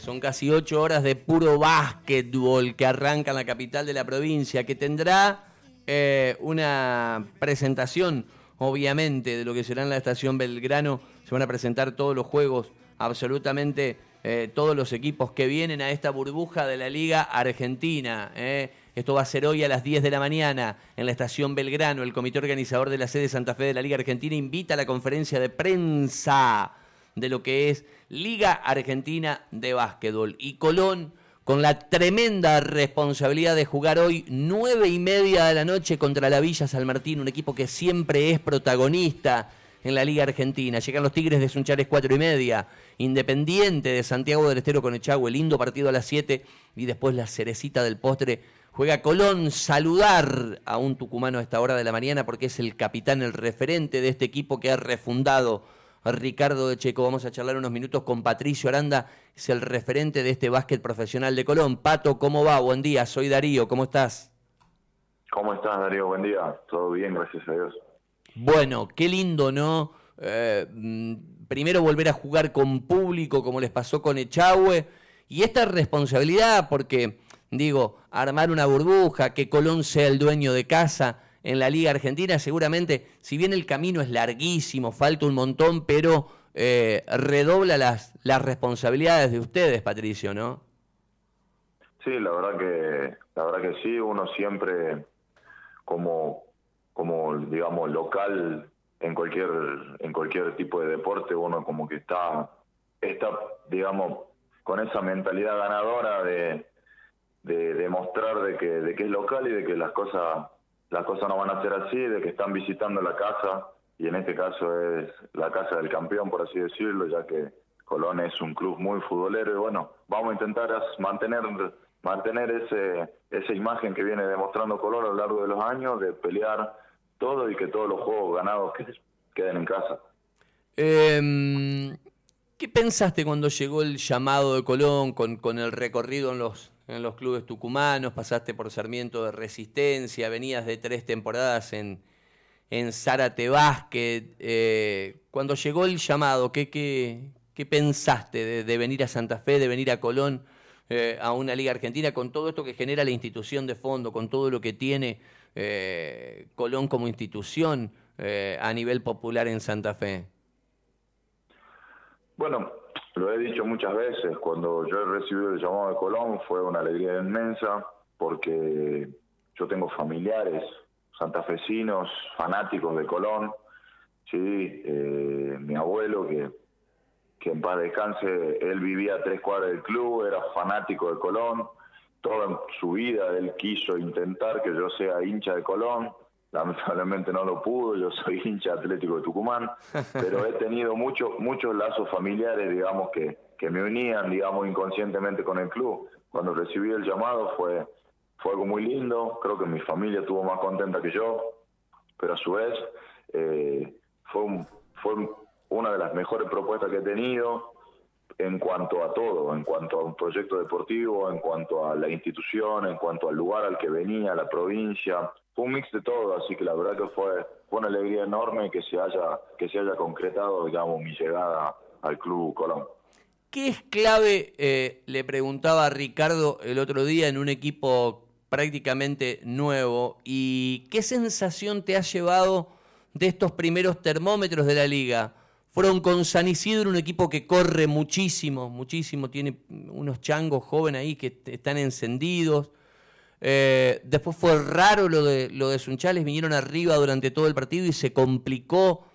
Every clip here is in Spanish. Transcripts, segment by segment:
Son casi ocho horas de puro básquetbol que arranca en la capital de la provincia, que tendrá eh, una presentación, obviamente, de lo que será en la estación Belgrano. Se van a presentar todos los juegos, absolutamente eh, todos los equipos que vienen a esta burbuja de la Liga Argentina. Eh. Esto va a ser hoy a las 10 de la mañana en la estación Belgrano. El comité organizador de la sede Santa Fe de la Liga Argentina invita a la conferencia de prensa de lo que es Liga Argentina de Básquetbol. Y Colón, con la tremenda responsabilidad de jugar hoy nueve y media de la noche contra la Villa San Martín, un equipo que siempre es protagonista en la Liga Argentina. Llegan los Tigres de Sunchales cuatro y media, Independiente de Santiago del Estero con Echagüe, lindo partido a las 7 y después la cerecita del postre. Juega Colón, saludar a un tucumano a esta hora de la mañana porque es el capitán, el referente de este equipo que ha refundado Ricardo de Checo. Vamos a charlar unos minutos con Patricio Aranda, es el referente de este básquet profesional de Colón. Pato, ¿cómo va? Buen día, soy Darío, ¿cómo estás? ¿Cómo estás, Darío? Buen día. Todo bien, gracias a Dios. Bueno, qué lindo, ¿no? Eh, mm, primero volver a jugar con público, como les pasó con Echagüe, y esta responsabilidad, porque, digo, armar una burbuja, que Colón sea el dueño de casa en la Liga Argentina, seguramente, si bien el camino es larguísimo, falta un montón, pero eh, redobla las, las responsabilidades de ustedes, Patricio, ¿no? Sí, la verdad que, la verdad que sí, uno siempre como, como digamos, local en cualquier, en cualquier tipo de deporte, uno como que está, está, digamos, con esa mentalidad ganadora de, de demostrar de que, de que es local y de que las cosas las cosas no van a ser así, de que están visitando la casa, y en este caso es la casa del campeón, por así decirlo, ya que Colón es un club muy futbolero, y bueno, vamos a intentar mantener mantener ese esa imagen que viene demostrando Colón a lo largo de los años, de pelear todo y que todos los juegos ganados queden en casa. Em, ¿Qué pensaste cuando llegó el llamado de Colón con, con el recorrido en los en los clubes tucumanos, pasaste por Sarmiento de Resistencia, venías de tres temporadas en, en Zárate Básquet. Eh, cuando llegó el llamado, ¿qué, qué, qué pensaste de, venir a Santa Fe, de venir a Colón, eh, a una Liga Argentina, con todo esto que genera la institución de fondo, con todo lo que tiene eh, Colón como institución a nivel popular en Santa Fe? Bueno, lo he dicho muchas veces, cuando yo he recibido el llamado de Colón fue una alegría inmensa porque yo tengo familiares santafesinos, fanáticos de Colón, sí, eh, mi abuelo que, que en paz descanse, él vivía tres cuadras del club, era fanático de Colón, toda su vida él quiso intentar que yo sea hincha de Colón, lamentablemente no lo pudo, yo soy hincha atlético de Tucumán, pero he tenido muchos muchos lazos familiares, digamos, que, que me unían, digamos, inconscientemente con el club. Cuando recibí el llamado fue, fue algo muy lindo, creo que mi familia estuvo más contenta que yo, pero a su vez eh, fue, fue una de las mejores propuestas que he tenido en cuanto a todo, en cuanto a un proyecto deportivo, en cuanto a la institución, en cuanto al lugar al que venía, la provincia, un mix de todo, así que la verdad que fue, una alegría enorme que se haya, que se haya concretado, digamos, mi llegada al Club Colón. ¿Qué es clave, eh, le preguntaba a Ricardo el otro día, en un equipo prácticamente nuevo, y qué sensación te ha llevado de estos primeros termómetros de la liga? Fueron con San Isidro, un equipo que corre muchísimo, muchísimo, tiene unos changos jóvenes ahí que están encendidos. Eh, después fue raro lo de, Sunchales, vinieron arriba durante todo el partido y se complicó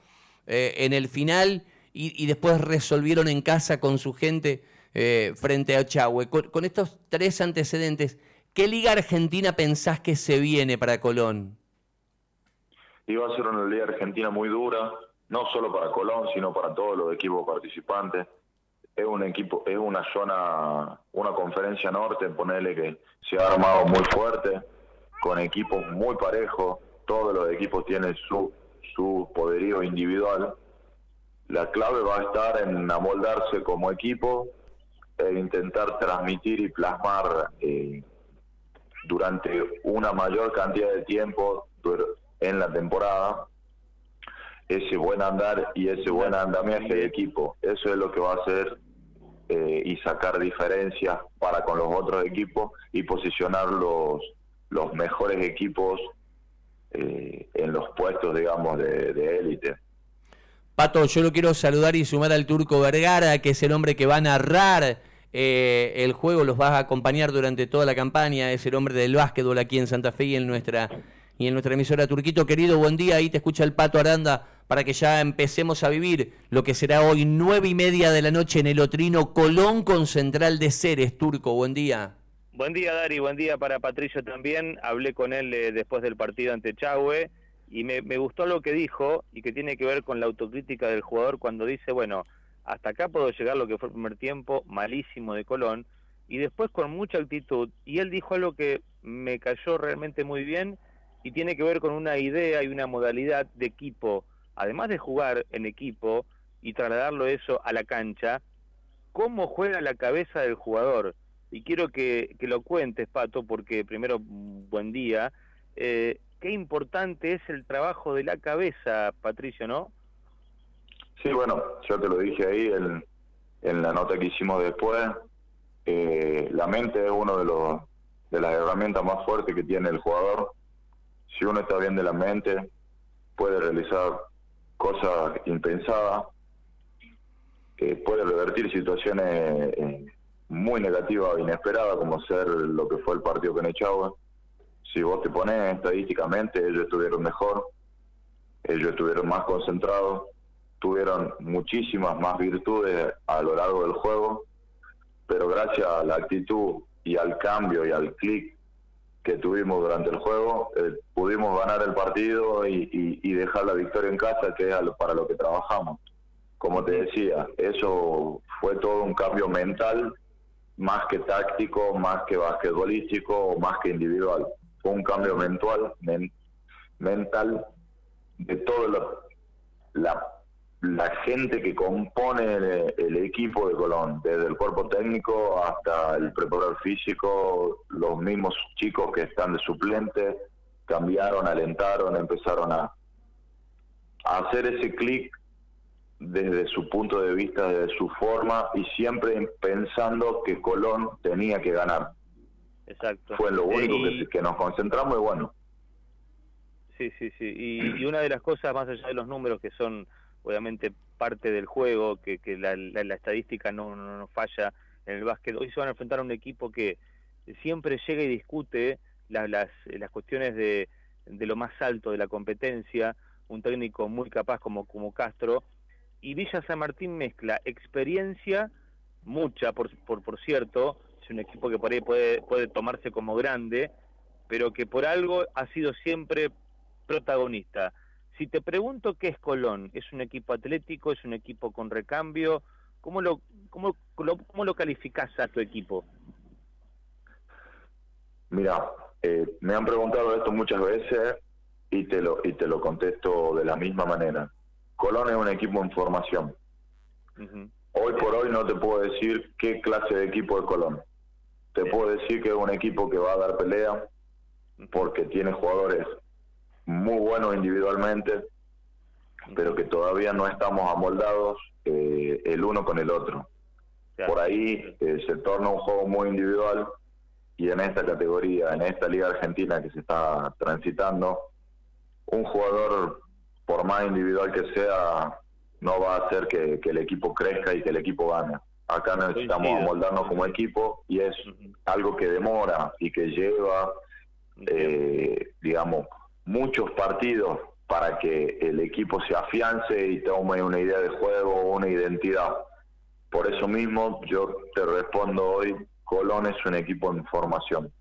eh, en el final y, después resolvieron en casa con su gente eh, frente a Chahue. Con, estos tres antecedentes, ¿qué liga argentina pensás que se viene para Colón? Iba a ser una liga argentina muy dura, no solo para Colón, sino para todos los equipos participantes es un equipo, es una zona, una conferencia norte, ponerle que se ha armado muy fuerte, con equipos muy parejos, todos los equipos tienen su, su poderío individual. La clave va a estar en amoldarse como equipo e intentar transmitir y plasmar eh, durante una mayor cantidad de tiempo en la temporada ese buen andar y ese buen andamiaje de equipo. Eso es lo que va a hacer eh, y sacar diferencias para con los otros equipos y posicionar los, los mejores equipos eh, en los puestos, digamos, de élite. Pato, yo lo quiero saludar y sumar al Turco Vergara, que es el hombre que va a narrar eh, el juego, los va a acompañar durante toda la campaña, es el hombre del básquetbol aquí en Santa Fe y en nuestra, y en nuestra emisora Turquito. Querido, buen día, ahí te escucha el Pato Aranda para que ya empecemos a vivir lo que será hoy nueve y media de la noche en el Otrino Colón con Central de Ceres, Turco, buen día. Buen día, Dari, buen día para Patricio también. Hablé con él eh, después del partido ante Chahue y me, gustó lo que dijo y que tiene que ver con la autocrítica del jugador cuando dice, bueno, hasta acá puedo llegar lo que fue el primer tiempo, malísimo de Colón, y después con mucha actitud. Y él dijo algo que me cayó realmente muy bien y tiene que ver con una idea y una modalidad de equipo, además de jugar en equipo y trasladarlo eso a la cancha, cómo juega la cabeza del jugador. Y quiero que, lo cuentes, Pato, porque primero, buen día. Eh, qué importante es el trabajo de la cabeza, Patricio, ¿no? Sí, bueno, yo te lo dije ahí en, la nota que hicimos después. Eh, la mente es uno de de las herramientas más fuertes que tiene el jugador. Si uno está bien de la mente, puede realizar cosas impensadas, que puede revertir situaciones eh, muy negativas o inesperadas, como ser lo que fue el partido con Echagua si vos te pones estadísticamente, ellos estuvieron mejor, ellos estuvieron más concentrados, tuvieron muchísimas más virtudes a lo largo del juego, pero gracias a la actitud y al cambio y al clic que tuvimos durante el juego, eh, pudimos ganar el partido y, dejar la victoria en casa, que es para lo que trabajamos. Como te decía, eso fue todo un cambio mental, más que táctico, más que basquetbolístico, más que individual un cambio mental, mental de toda la, la, gente que compone el, equipo de Colón, desde el cuerpo técnico hasta el preparador físico, los mismos chicos que están de suplente, cambiaron, alentaron, empezaron a, a hacer ese clic desde su punto de vista, desde su forma y siempre pensando que Colón tenía que ganar Exacto. Fue lo único que, nos concentramos y bueno. Sí, sí, sí. Y, una de las cosas, más allá de los números que son obviamente parte del juego, que, que la, la, estadística no, no, falla en el básquet, hoy se van a enfrentar a un equipo que siempre llega y discute las, las, las cuestiones de, de lo más alto de la competencia, un técnico muy capaz como, como Castro, y Villa San Martín mezcla experiencia, mucha por, por, por cierto, es un equipo que por ahí puede, puede tomarse como grande, pero que por algo ha sido siempre protagonista. Si te pregunto qué es Colón, ¿es un equipo atlético, es un equipo con recambio? ¿Cómo lo, cómo, cómo lo calificás a tu equipo? Mira, eh, me han preguntado esto muchas veces y te lo y te lo contesto de la misma manera. Colón es un equipo en formación. Hoy por hoy no te puedo decir qué clase de equipo es Colón. Te puedo decir que es un equipo que va a dar pelea porque tiene jugadores muy buenos individualmente, pero que todavía no estamos amoldados eh, el uno con el otro. Por ahí eh, se torna un juego muy individual y en esta categoría, en esta liga argentina que se está transitando, un jugador, por más individual que sea, no va a hacer que el equipo crezca y que el equipo gane. Acá necesitamos amoldarnos como equipo y es algo que demora y que lleva, eh, digamos, muchos partidos para que el equipo se afiance y tome una idea de juego, una identidad. Por eso mismo yo te respondo hoy, Colón es un equipo en formación.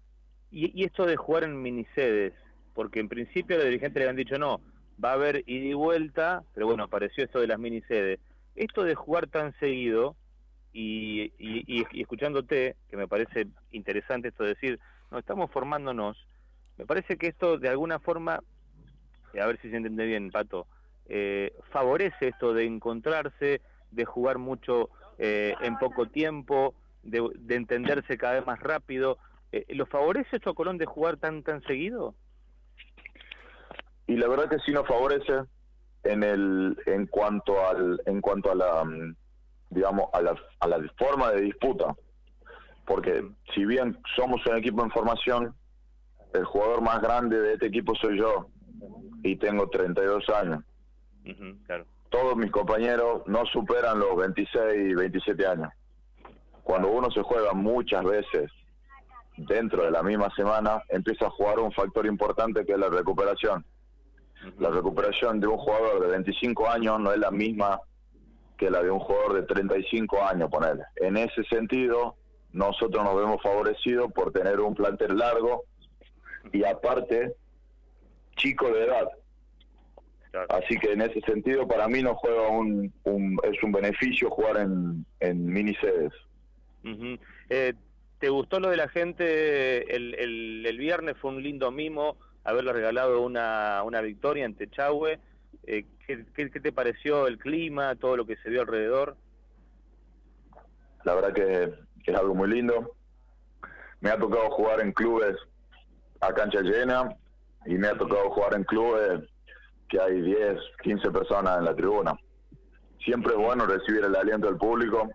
Y, esto de jugar en minisedes, porque en principio los dirigentes le han dicho no, va a haber ida y vuelta, pero bueno, apareció esto de las minisedes. Esto de jugar tan seguido, y, y, escuchándote, que me parece interesante esto de decir, no estamos formándonos, me parece que esto de alguna forma, eh, a ver si se entiende bien, Pato, eh, favorece esto de encontrarse, de jugar mucho eh, en poco tiempo, de, entenderse cada vez más rápido. ¿Lo favorece esto a Colón de jugar tan tan seguido? Y la verdad que sí nos favorece en el en cuanto al en cuanto a la mm, digamos, a la, a la forma de disputa. Porque si bien somos un equipo en formación, el jugador más grande de este equipo soy yo y tengo 32 años. Todos mis compañeros no superan los 26 y 27 años. Cuando uno se juega muchas veces dentro de la misma semana, empieza a jugar un factor importante que es la recuperación. La recuperación de un jugador de 25 años no es la misma que la de un jugador de 35 años, ponerle. En ese sentido, nosotros nos vemos favorecidos por tener un plantel largo y aparte chico de edad. Así que en ese sentido para mí no juega un, es un beneficio jugar en, en mini sedes. Eh, ¿Te gustó lo de la gente el, el, el, viernes? Fue un lindo mimo haberle regalado una, una victoria en Techahue. Eh, ¿qué, qué, te pareció el clima, todo lo que se vio alrededor? La verdad que, que es algo muy lindo. Me ha tocado jugar en clubes a cancha llena y me ha tocado jugar en clubes que hay 10, 15 personas en la tribuna. Siempre es bueno recibir el aliento del público,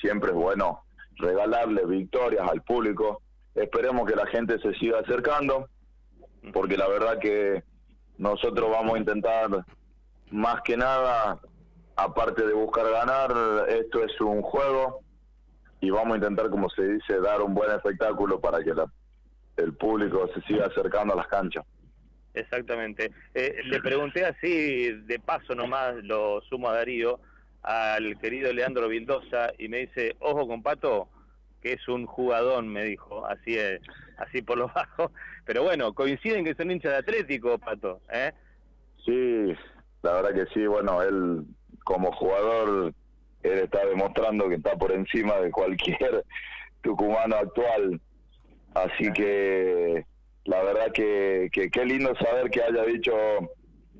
siempre es bueno regalarle victorias al público. Esperemos que la gente se siga acercando, porque la verdad que nosotros vamos a intentar más que nada, aparte de buscar ganar, esto es un juego y vamos a intentar, como se dice, dar un buen espectáculo para que la el público se siga acercando a las canchas. Exactamente. Eh, le pregunté así, de paso nomás, lo sumo a Darío, al querido Leandro Vildosa, y me dice, ojo con Pato, que es un jugadón, me dijo, así es, así por lo bajo. Pero bueno, coinciden que son hinchas de Atlético, Pato, ¿eh? Sí, la verdad que sí, bueno, él como jugador, él está demostrando que está por encima de cualquier tucumano actual Así que la verdad que, qué lindo saber que haya dicho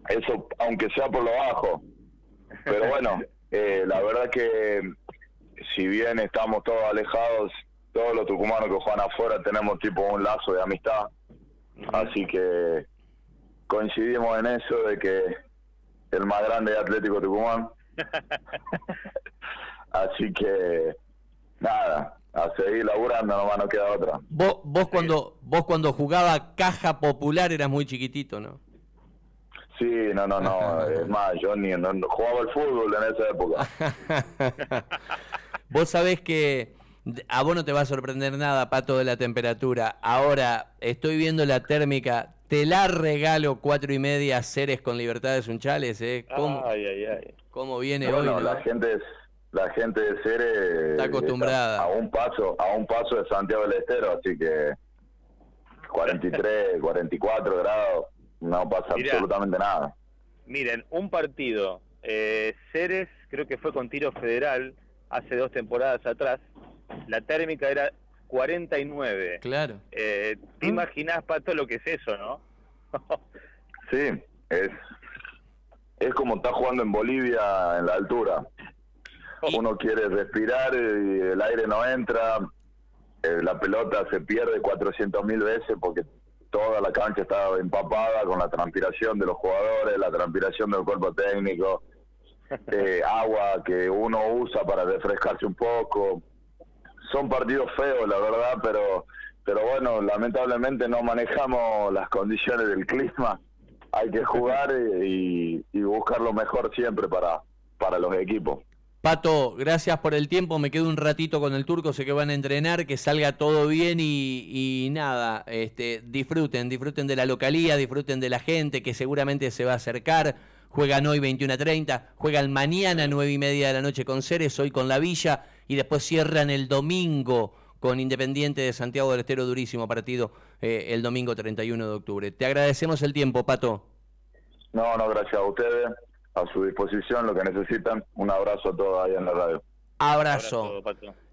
eso, aunque sea por lo bajo. Pero bueno, eh, la verdad que si bien estamos todos alejados, todos los tucumanos que juegan afuera tenemos tipo un lazo de amistad. Así que coincidimos en eso de que el más grande es Atlético Tucumán. Así que nada, a seguir laburando, nomás no queda otra. Vos, vos cuando vos cuando jugaba caja popular eras muy chiquitito, ¿no? Sí, no, no, no. es más, yo ni no, jugaba el fútbol en esa época. vos sabés que a vos no te va a sorprender nada, Pato, de la temperatura. Ahora estoy viendo la térmica. Te la regalo cuatro y media seres con libertad de Sunchales, ¿eh? ¿Cómo, ay, ay, ay. ¿Cómo viene hoy? la gente es la gente de Cere está acostumbrada. a un paso a un paso de Santiago del Estero así que 43 44 grados no pasa absolutamente nada. Miren un partido eh, Ceres creo que fue con tiro federal hace dos temporadas atrás la térmica era 49 claro. Eh, te imaginas Pato lo que es eso no sí es es como está jugando en Bolivia en la altura uno quiere respirar y el aire no entra, eh, la pelota se pierde 400 mil veces porque toda la cancha está empapada con la transpiración de los jugadores, la transpiración del cuerpo técnico, eh, agua que uno usa para refrescarse un poco. Son partidos feos, la verdad, pero pero bueno, lamentablemente no manejamos las condiciones del clima. Hay que jugar y, y buscar lo mejor siempre para, para los equipos. Pato, gracias por el tiempo. Me quedo un ratito con el turco, sé que van a entrenar, que salga todo bien y, nada, este, disfruten, disfruten de la localía, disfruten de la gente que seguramente se va a acercar. Juegan hoy 21 a 30, juegan mañana 9 y media de la noche con Ceres, hoy con la Villa y después cierran el domingo con Independiente de Santiago del Estero, durísimo partido eh, el domingo 31 de octubre. Te agradecemos el tiempo, Pato. No, no, gracias a ustedes a su disposición lo que necesitan. Un abrazo a todos ahí en la radio. Abrazo.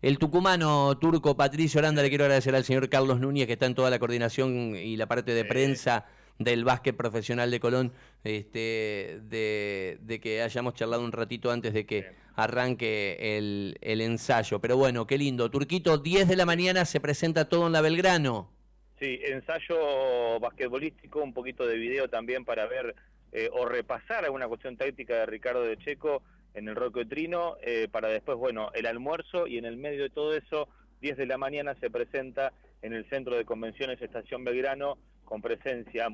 el tucumano turco Patricio Oranda, le quiero agradecer al señor Carlos Núñez, que está en toda la coordinación y la parte de prensa del básquet profesional de Colón, este, de, que hayamos charlado un ratito antes de que arranque el, el, ensayo. Pero bueno, qué lindo. Turquito, 10 de la mañana se presenta todo en la Belgrano. Sí, ensayo basquetbolístico, un poquito de video también para ver eh, o repasar alguna cuestión táctica de Ricardo de Checo en el Roque Trino, eh, para después, bueno, el almuerzo y en el medio de todo eso, 10 de la mañana se presenta en el Centro de Convenciones Estación Belgrano con presencia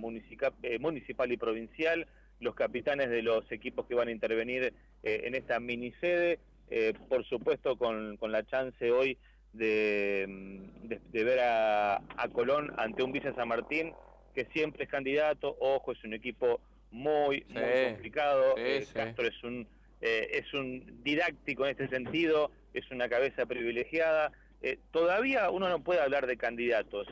eh, municipal y provincial, los capitanes de los equipos que van a intervenir eh, en esta mini sede, por supuesto con, la chance hoy de, mm, ver a, Colón ante un Villa San Martín que siempre es candidato, ojo, es un equipo muy, muy complicado, Castro es un eh, es un didáctico en este sentido, es una cabeza privilegiada. Eh, todavía uno no puede hablar de candidatos,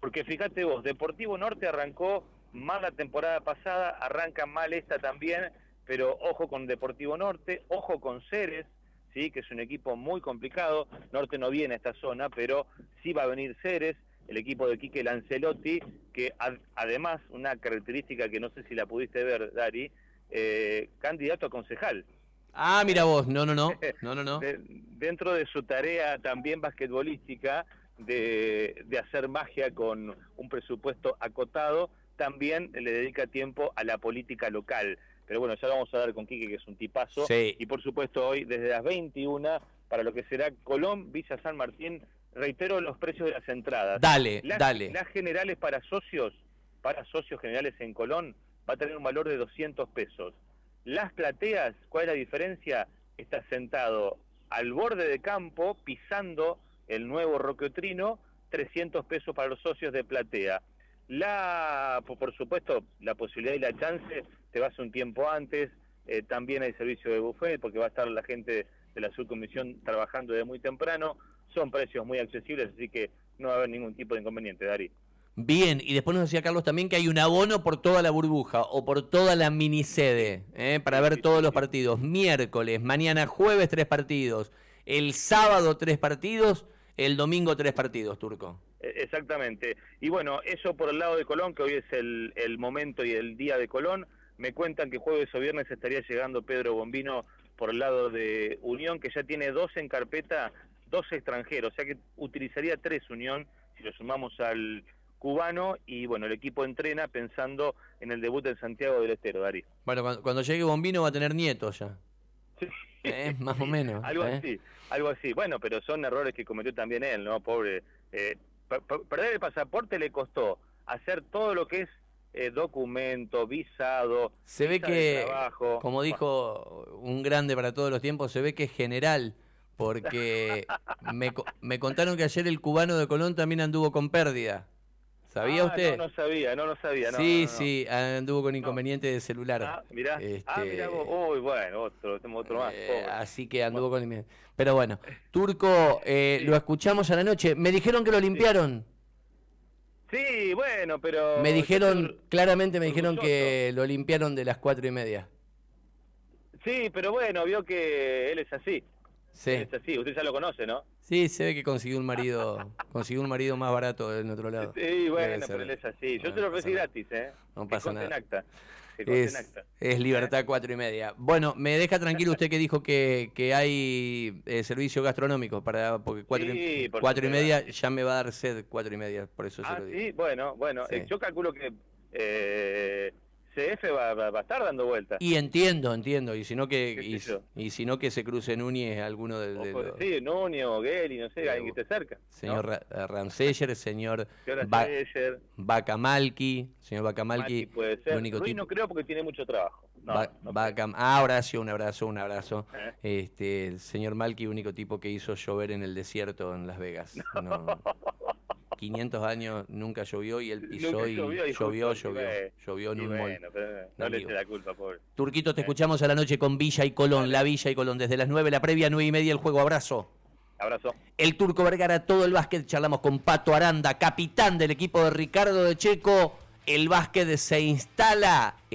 porque fíjate vos, Deportivo Norte arrancó mal la temporada pasada, arranca mal esta también, pero ojo con Deportivo Norte, ojo con Ceres, ¿sí? que es un equipo muy complicado. Norte no viene a esta zona, pero sí va a venir Ceres, el equipo de Quique Lancelotti, que además, una característica que no sé si la pudiste ver, Dari, eh, candidato a concejal. Ah, mira vos, no, no, no, no, no, no. dentro de su tarea también basquetbolística de, de hacer magia con un presupuesto acotado, también le dedica tiempo a la política local. Pero bueno, ya vamos a dar con Quique, que es un tipazo. Y por supuesto hoy, desde las 21, para lo que será Colón, Villa San Martín, reitero los precios de las entradas. Dale, dale. Las generales para socios, para socios generales en Colón, va a tener un valor de 200 pesos. Las plateas, ¿cuál es la diferencia? Está sentado al borde de campo, pisando el nuevo roqueotrino, 300 pesos para los socios de platea. La, por supuesto, la posibilidad y la chance te vas un tiempo antes, eh, también hay servicio de buffet porque va a estar la gente de la subcomisión trabajando de muy temprano, son precios muy accesibles, así que no va a haber ningún tipo de inconveniente, Dari. Bien, y después nos decía Carlos también que hay un abono por toda la burbuja o por toda la minisede ¿eh? para ver todos los partidos. Miércoles, mañana jueves tres partidos, el sábado tres partidos, el domingo tres partidos, Turco. E, exactamente. Y bueno, eso por el lado de Colón, que hoy es el, el momento y el día de Colón. Me cuentan que jueves o viernes estaría llegando Pedro Bombino por el lado de Unión, que ya tiene dos en carpeta, dos extranjeros, o sea que utilizaría tres Unión, si lo sumamos al cubano y bueno, el equipo entrena pensando en el debut en Santiago del Estero, Darío. Bueno, cuando, llegue Bombino va a tener nietos ya. Sí. ¿Eh? Más o menos. algo ¿eh? así, algo así. Bueno, pero son errores que cometió también él, ¿no? Pobre. Eh, perder el pasaporte le costó hacer todo lo que es documento, visado. Se ve que, como dijo un grande para todos los tiempos, se ve que es general porque me, me contaron que ayer el cubano de Colón también anduvo con pérdida. ¿Sabía ah, usted? No, no sabía, no lo sabía. sí, sí, anduvo con inconveniente de celular. Ah, mirá, ah, mirá vos. Uy, bueno, otro, tengo otro más. Eh, así que anduvo con... Pero bueno, Turco, eh, lo escuchamos a la noche. Me dijeron que lo limpiaron. Sí, bueno, pero... Me dijeron, claramente me dijeron que lo limpiaron de las cuatro y media. Sí, pero bueno, vio que él es así. Sí. Es así, usted ya lo conoce, ¿no? Sí, se ve que consiguió un marido, consiguió un marido más barato en otro lado. Sí, bueno, pero él es así. Yo te lo ofrecí gratis, ¿eh? No pasa nada. Es, es, libertad cuatro y media. Bueno, me deja tranquilo usted que dijo que, que hay eh, servicio gastronómico para porque cuatro, y, cuatro y media ya me va a dar sed cuatro y media, por eso ah, se lo digo. Sí, bueno, bueno, eh, yo calculo que eh, Va, va, a estar dando vueltas. Y entiendo, entiendo. Y si no que, y, si no que se cruce Núñez alguno de, de los... Sí, Núñez o Geli, no sé, alguien que esté cerca. Señor ¿no? Ramseyer, señor Bacamalki, señor Bacamalki. puede ser. Único no creo porque tiene mucho trabajo. No, ah, Horacio, un abrazo, un abrazo. ¿Eh? Este, el señor Malki, único tipo que hizo llover en el desierto en Las Vegas. No. 500 años nunca llovió y él pisó y llovió, llovió, llovió, en un bueno, no, le eche la culpa, pobre. Turquito, te escuchamos a la noche con Villa y Colón, la Villa y Colón, desde las 9, la previa, 9 y media, el juego. Abrazo. Abrazo. El Turco Vergara, todo el básquet, charlamos con Pato Aranda, capitán del equipo de Ricardo de Checo. El básquet se instala